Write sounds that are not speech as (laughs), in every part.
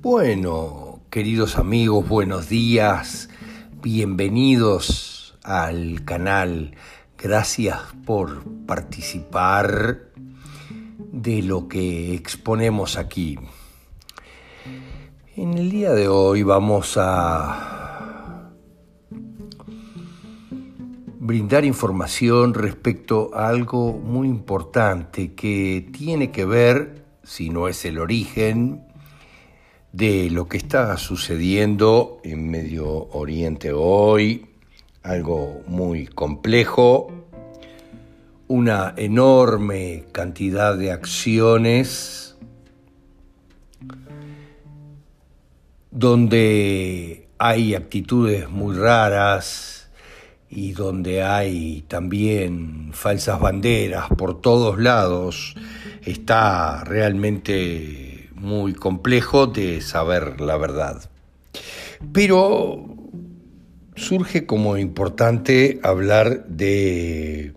Bueno, queridos amigos, buenos días, bienvenidos al canal. Gracias por participar de lo que exponemos aquí. En el día de hoy vamos a brindar información respecto a algo muy importante que tiene que ver, si no es el origen, de lo que está sucediendo en Medio Oriente hoy, algo muy complejo, una enorme cantidad de acciones donde hay actitudes muy raras y donde hay también falsas banderas por todos lados, está realmente muy complejo de saber la verdad. Pero surge como importante hablar de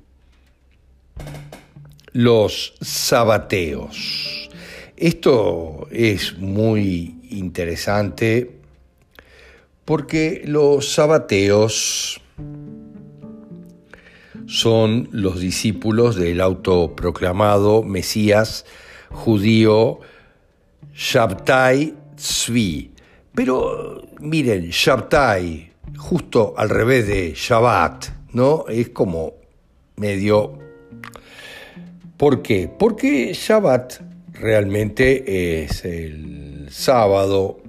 los sabateos. Esto es muy interesante porque los sabateos son los discípulos del autoproclamado Mesías judío Shabtai Tzvi. Pero miren, Shabtai, justo al revés de Shabbat, ¿no? Es como medio... ¿Por qué? Porque Shabbat realmente es el sábado,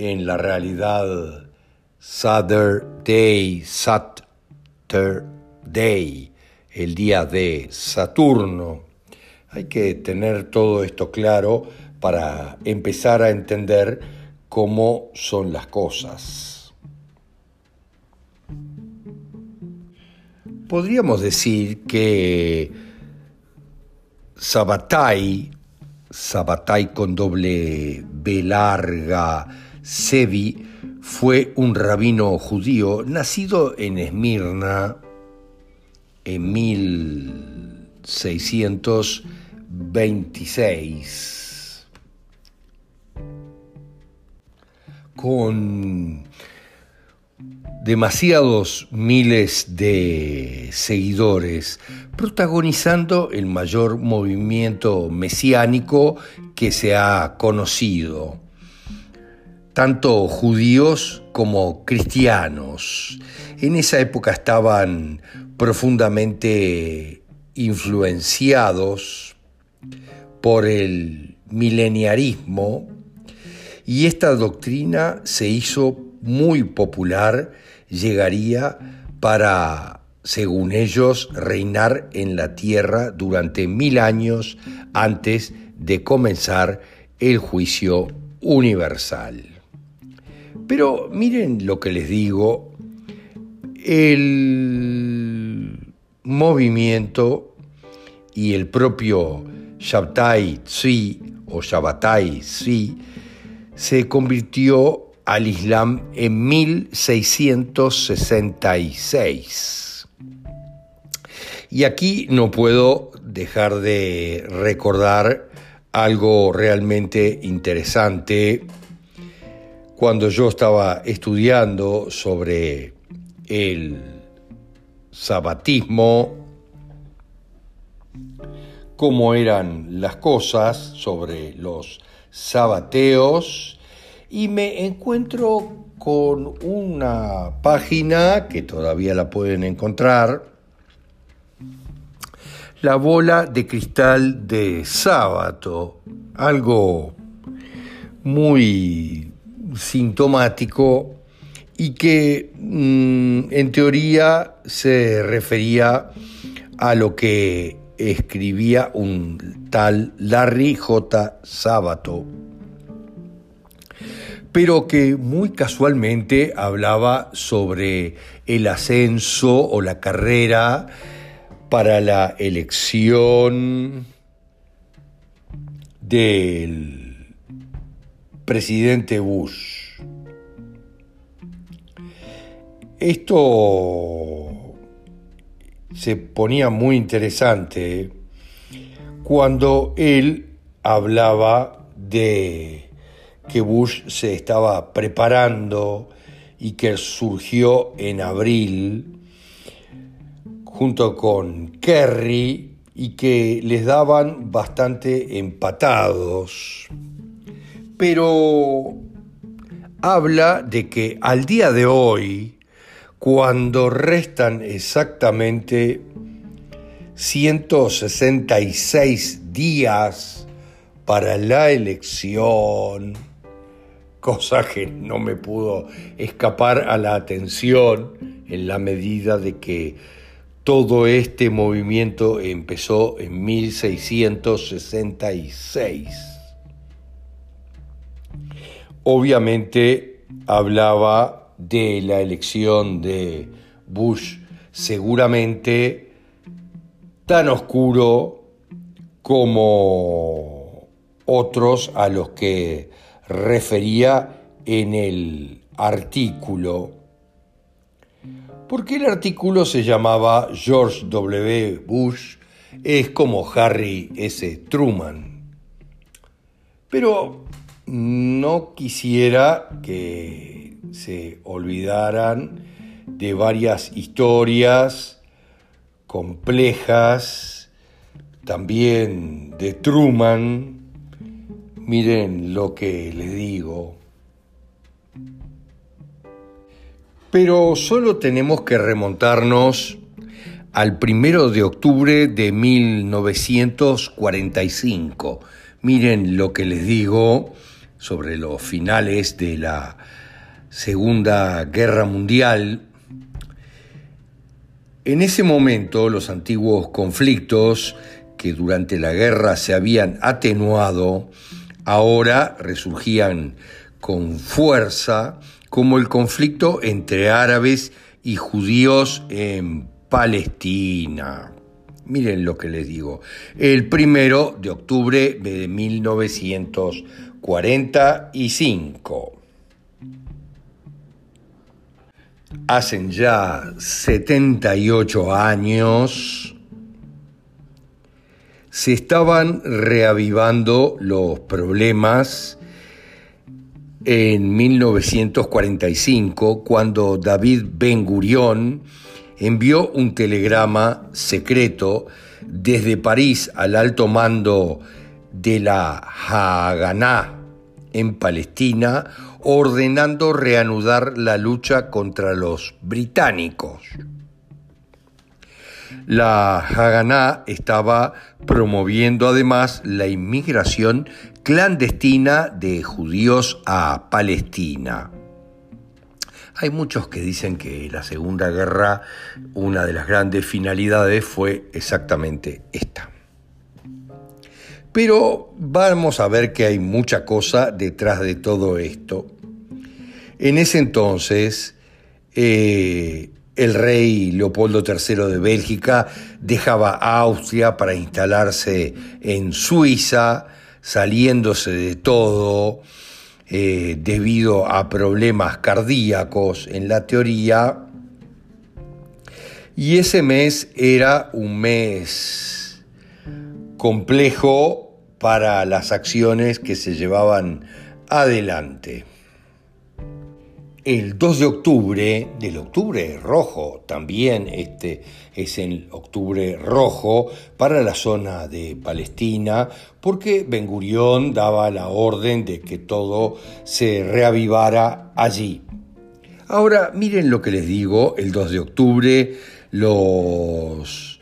en la realidad Saturday, Saturday, el día de Saturno. Hay que tener todo esto claro para empezar a entender cómo son las cosas. Podríamos decir que Sabatai, Sabatai con doble B larga, Sevi, fue un rabino judío nacido en Esmirna en 1626 con demasiados miles de seguidores, protagonizando el mayor movimiento mesiánico que se ha conocido, tanto judíos como cristianos. En esa época estaban profundamente influenciados por el mileniarismo, y esta doctrina se hizo muy popular, llegaría para, según ellos, reinar en la tierra durante mil años antes de comenzar el juicio universal. Pero miren lo que les digo, el movimiento y el propio Shabtai Tzvi o Shabbatai Tzvi se convirtió al Islam en 1666. Y aquí no puedo dejar de recordar algo realmente interesante. Cuando yo estaba estudiando sobre el sabatismo, cómo eran las cosas sobre los sabateos y me encuentro con una página que todavía la pueden encontrar, la bola de cristal de sábado, algo muy sintomático y que mm, en teoría se refería a lo que escribía un tal Larry J. Sábato, pero que muy casualmente hablaba sobre el ascenso o la carrera para la elección del presidente Bush. Esto se ponía muy interesante cuando él hablaba de que Bush se estaba preparando y que surgió en abril junto con Kerry y que les daban bastante empatados. Pero habla de que al día de hoy, cuando restan exactamente 166 días para la elección, cosa que no me pudo escapar a la atención en la medida de que todo este movimiento empezó en 1666. Obviamente hablaba de la elección de Bush, seguramente tan oscuro como otros a los que refería en el artículo qué el artículo se llamaba George W. Bush es como Harry S. Truman. Pero no quisiera que se olvidaran de varias historias complejas, también de Truman. Miren lo que les digo. Pero solo tenemos que remontarnos al primero de octubre de 1945. Miren lo que les digo sobre los finales de la Segunda Guerra Mundial. En ese momento los antiguos conflictos que durante la guerra se habían atenuado, ahora resurgían con fuerza como el conflicto entre árabes y judíos en Palestina. Miren lo que les digo. El primero de octubre de 1945. Hacen ya 78 años se estaban reavivando los problemas en 1945 cuando David Ben Gurión envió un telegrama secreto desde París al alto mando de la Haganá en Palestina ordenando reanudar la lucha contra los británicos. La Haganá estaba promoviendo además la inmigración clandestina de judíos a Palestina. Hay muchos que dicen que la Segunda Guerra, una de las grandes finalidades fue exactamente esta. Pero vamos a ver que hay mucha cosa detrás de todo esto. En ese entonces, eh, el rey Leopoldo III de Bélgica dejaba Austria para instalarse en Suiza, saliéndose de todo eh, debido a problemas cardíacos en la teoría. Y ese mes era un mes complejo para las acciones que se llevaban adelante el 2 de octubre, del octubre rojo, también este es el octubre rojo para la zona de Palestina, porque Ben Gurión daba la orden de que todo se reavivara allí. Ahora, miren lo que les digo, el 2 de octubre los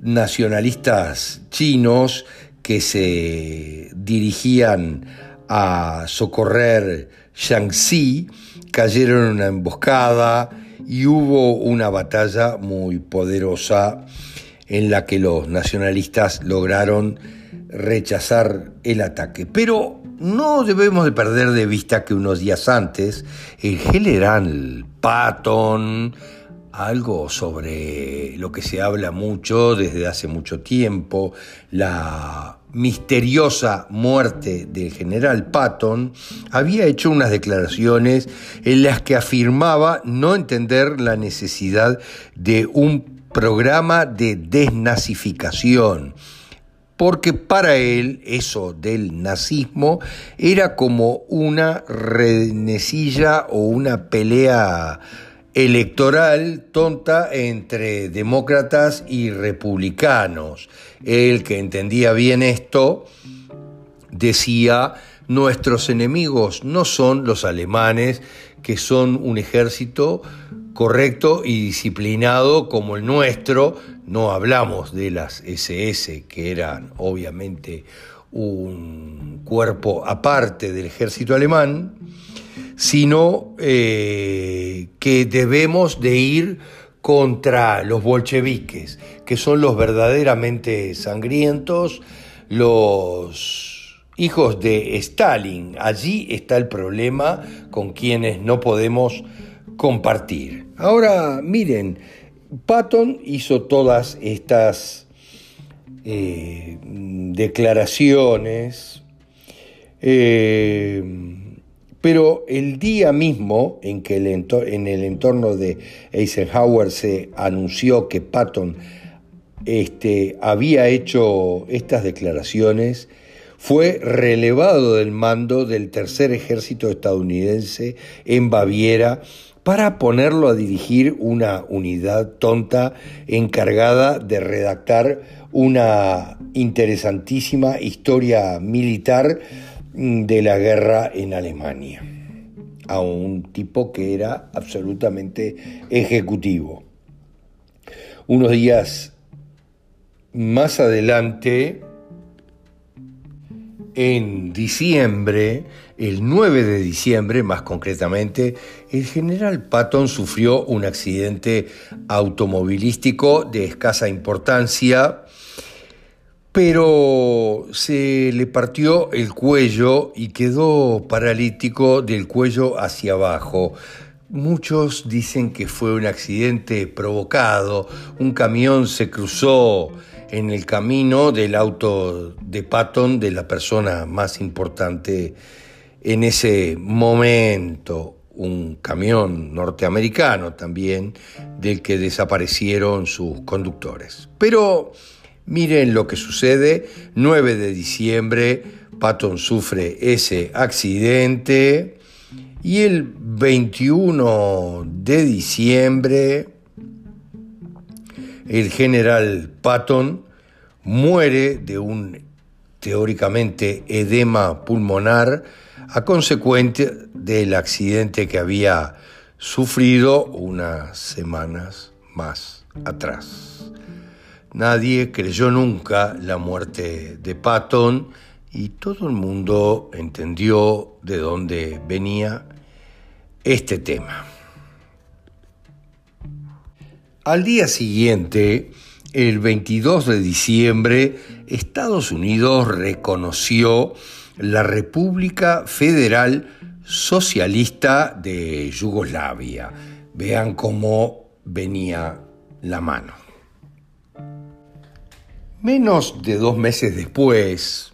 nacionalistas chinos que se dirigían a socorrer Shaanxi, cayeron en una emboscada y hubo una batalla muy poderosa en la que los nacionalistas lograron rechazar el ataque. Pero no debemos de perder de vista que unos días antes el general Patton algo sobre lo que se habla mucho desde hace mucho tiempo, la misteriosa muerte del general Patton, había hecho unas declaraciones en las que afirmaba no entender la necesidad de un programa de desnazificación, porque para él eso del nazismo era como una renecilla o una pelea electoral tonta entre demócratas y republicanos. El que entendía bien esto decía, nuestros enemigos no son los alemanes, que son un ejército correcto y disciplinado como el nuestro, no hablamos de las SS, que eran obviamente un cuerpo aparte del ejército alemán, sino eh, que debemos de ir contra los bolcheviques, que son los verdaderamente sangrientos, los hijos de Stalin. Allí está el problema con quienes no podemos compartir. Ahora, miren, Patton hizo todas estas eh, declaraciones, eh, pero el día mismo en que en el entorno de Eisenhower se anunció que Patton este, había hecho estas declaraciones, fue relevado del mando del tercer ejército estadounidense en Baviera para ponerlo a dirigir una unidad tonta encargada de redactar una interesantísima historia militar de la guerra en Alemania, a un tipo que era absolutamente ejecutivo. Unos días más adelante, en diciembre, el 9 de diciembre más concretamente, el general Patton sufrió un accidente automovilístico de escasa importancia pero se le partió el cuello y quedó paralítico del cuello hacia abajo. Muchos dicen que fue un accidente provocado, un camión se cruzó en el camino del auto de Patton de la persona más importante en ese momento, un camión norteamericano también, del que desaparecieron sus conductores. Pero Miren lo que sucede, 9 de diciembre, Patton sufre ese accidente y el 21 de diciembre, el general Patton muere de un teóricamente edema pulmonar a consecuencia del accidente que había sufrido unas semanas más atrás. Nadie creyó nunca la muerte de Patton y todo el mundo entendió de dónde venía este tema. Al día siguiente, el 22 de diciembre, Estados Unidos reconoció la República Federal Socialista de Yugoslavia. Vean cómo venía la mano. Menos de dos meses después,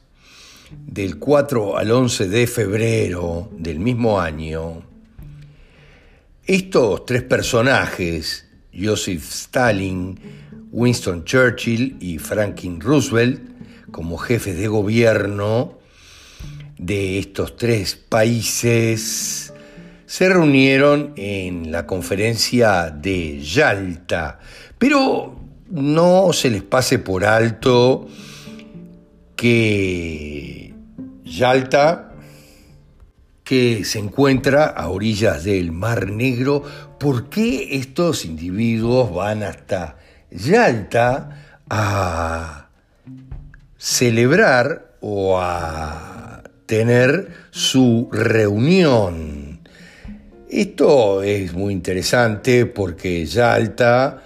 del 4 al 11 de febrero del mismo año, estos tres personajes, Joseph Stalin, Winston Churchill y Franklin Roosevelt, como jefes de gobierno de estos tres países, se reunieron en la conferencia de Yalta, pero no se les pase por alto que Yalta, que se encuentra a orillas del Mar Negro, ¿por qué estos individuos van hasta Yalta a celebrar o a tener su reunión? Esto es muy interesante porque Yalta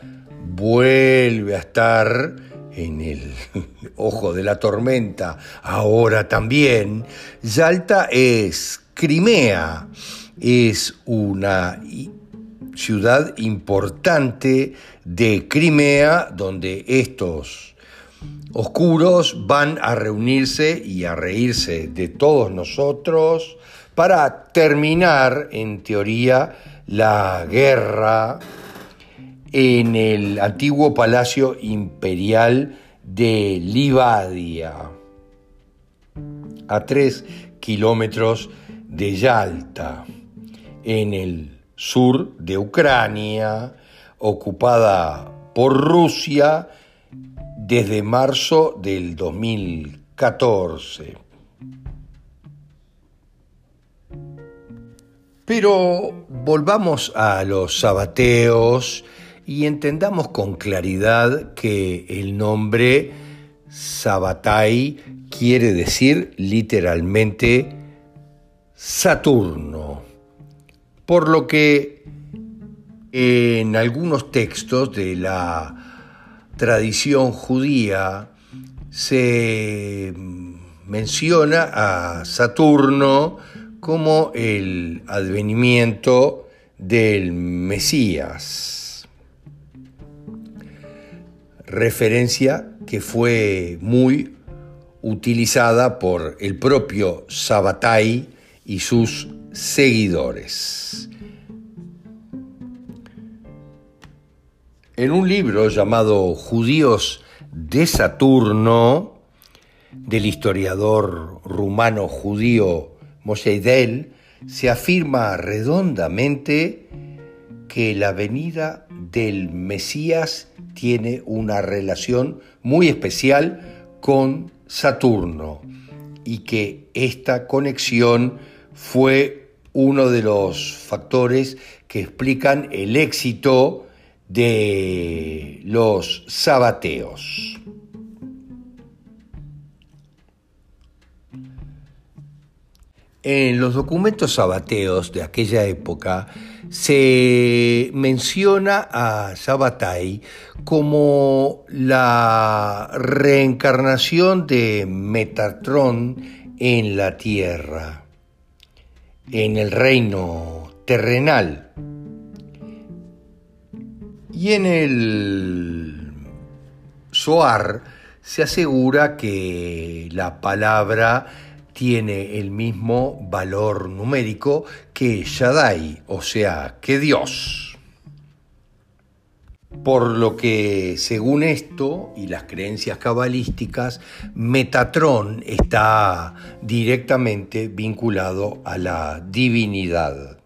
vuelve a estar en el (laughs) ojo de la tormenta, ahora también, Yalta es Crimea, es una ciudad importante de Crimea, donde estos oscuros van a reunirse y a reírse de todos nosotros para terminar, en teoría, la guerra en el antiguo palacio imperial de Livadia, a tres kilómetros de Yalta, en el sur de Ucrania, ocupada por Rusia desde marzo del 2014. Pero volvamos a los sabateos y entendamos con claridad que el nombre Sabatai quiere decir literalmente Saturno, por lo que en algunos textos de la tradición judía se menciona a Saturno como el advenimiento del Mesías, referencia que fue muy utilizada por el propio Sabbatai y sus seguidores. En un libro llamado Judíos de Saturno, del historiador rumano judío Moseidel, se afirma redondamente que la venida del Mesías tiene una relación muy especial con Saturno y que esta conexión fue uno de los factores que explican el éxito de los sabateos. En los documentos sabateos de aquella época se menciona a Sabatai como la reencarnación de Metatron en la tierra, en el reino terrenal. Y en el Soar se asegura que la palabra tiene el mismo valor numérico que Shaddai, o sea, que Dios. Por lo que, según esto y las creencias cabalísticas, Metatrón está directamente vinculado a la divinidad.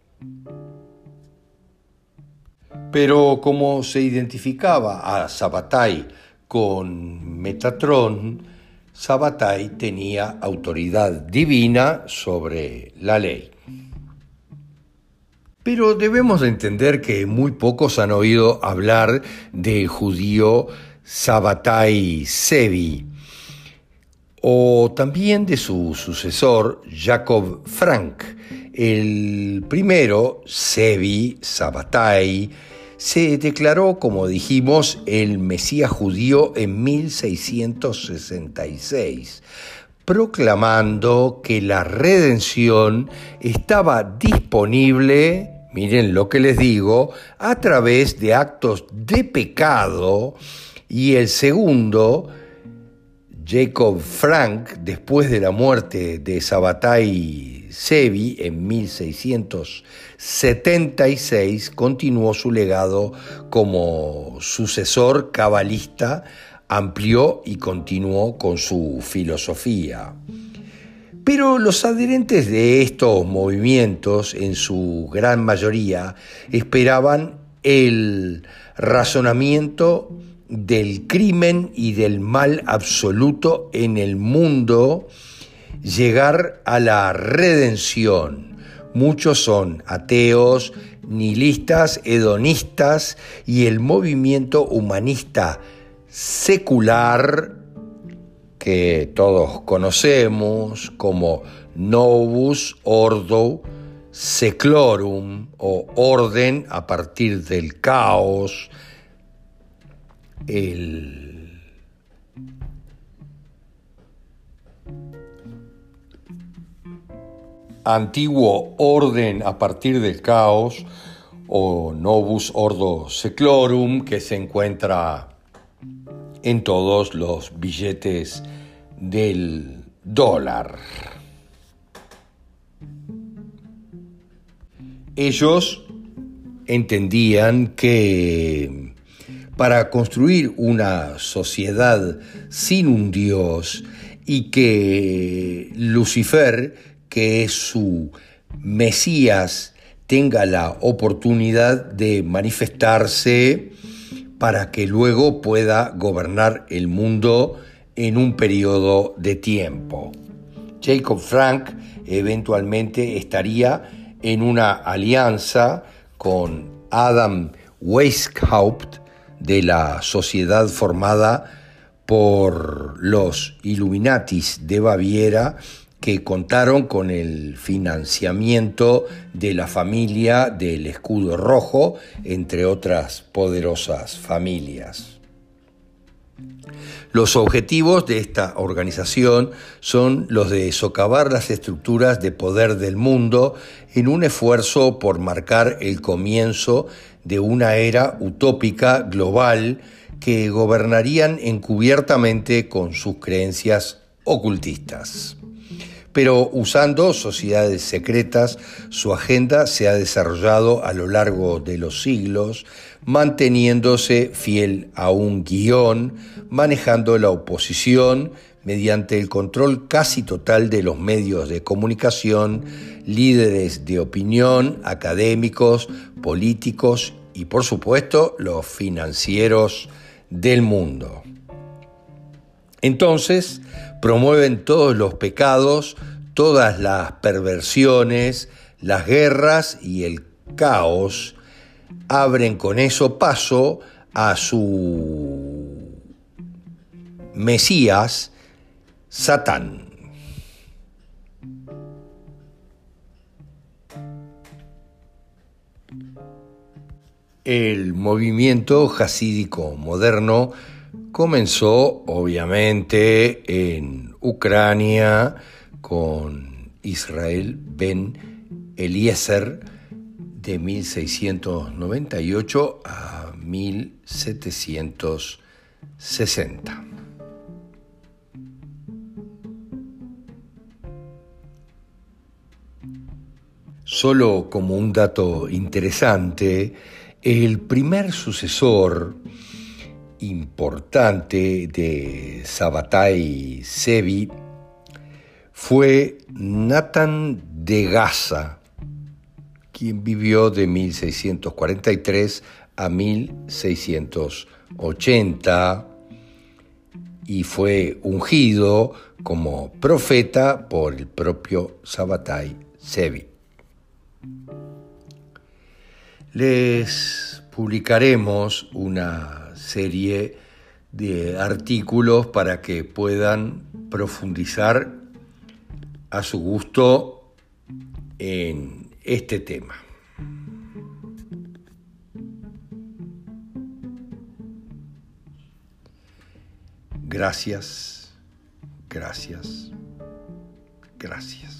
Pero como se identificaba a Sabbatai con Metatrón, Sabatai tenía autoridad divina sobre la ley. Pero debemos entender que muy pocos han oído hablar del judío Sabatai Sevi, o también de su sucesor Jacob Frank. El primero, Sevi Sabatai, se declaró, como dijimos, el Mesías judío en 1666, proclamando que la redención estaba disponible, miren lo que les digo, a través de actos de pecado, y el segundo, Jacob Frank, después de la muerte de Sabatai Sevi en 1676 continuó su legado como sucesor cabalista, amplió y continuó con su filosofía. Pero los adherentes de estos movimientos, en su gran mayoría, esperaban el razonamiento del crimen y del mal absoluto en el mundo llegar a la redención. Muchos son ateos, nihilistas, hedonistas y el movimiento humanista secular que todos conocemos como Novus Ordo Seclorum o orden a partir del caos, el antiguo orden a partir del caos o Novus Ordo Seclorum, que se encuentra en todos los billetes del dólar. Ellos entendían que para construir una sociedad sin un Dios y que Lucifer, que es su Mesías, tenga la oportunidad de manifestarse para que luego pueda gobernar el mundo en un periodo de tiempo. Jacob Frank eventualmente estaría en una alianza con Adam Weishaupt de la sociedad formada por los Illuminatis de Baviera que contaron con el financiamiento de la familia del escudo rojo, entre otras poderosas familias. Los objetivos de esta organización son los de socavar las estructuras de poder del mundo en un esfuerzo por marcar el comienzo de una era utópica global que gobernarían encubiertamente con sus creencias ocultistas. Pero usando sociedades secretas, su agenda se ha desarrollado a lo largo de los siglos, manteniéndose fiel a un guion, manejando la oposición mediante el control casi total de los medios de comunicación, líderes de opinión, académicos, políticos y por supuesto los financieros del mundo. Entonces, promueven todos los pecados, todas las perversiones, las guerras y el caos, abren con eso paso a su Mesías, Satán. El movimiento jasídico moderno comenzó obviamente en Ucrania con Israel Ben Eliezer de 1698 a 1760. Solo como un dato interesante, el primer sucesor importante de Sabatai Sevi fue Nathan de Gaza, quien vivió de 1643 a 1680 y fue ungido como profeta por el propio Sabatai Sevi. Les publicaremos una serie de artículos para que puedan profundizar a su gusto en este tema. Gracias, gracias, gracias.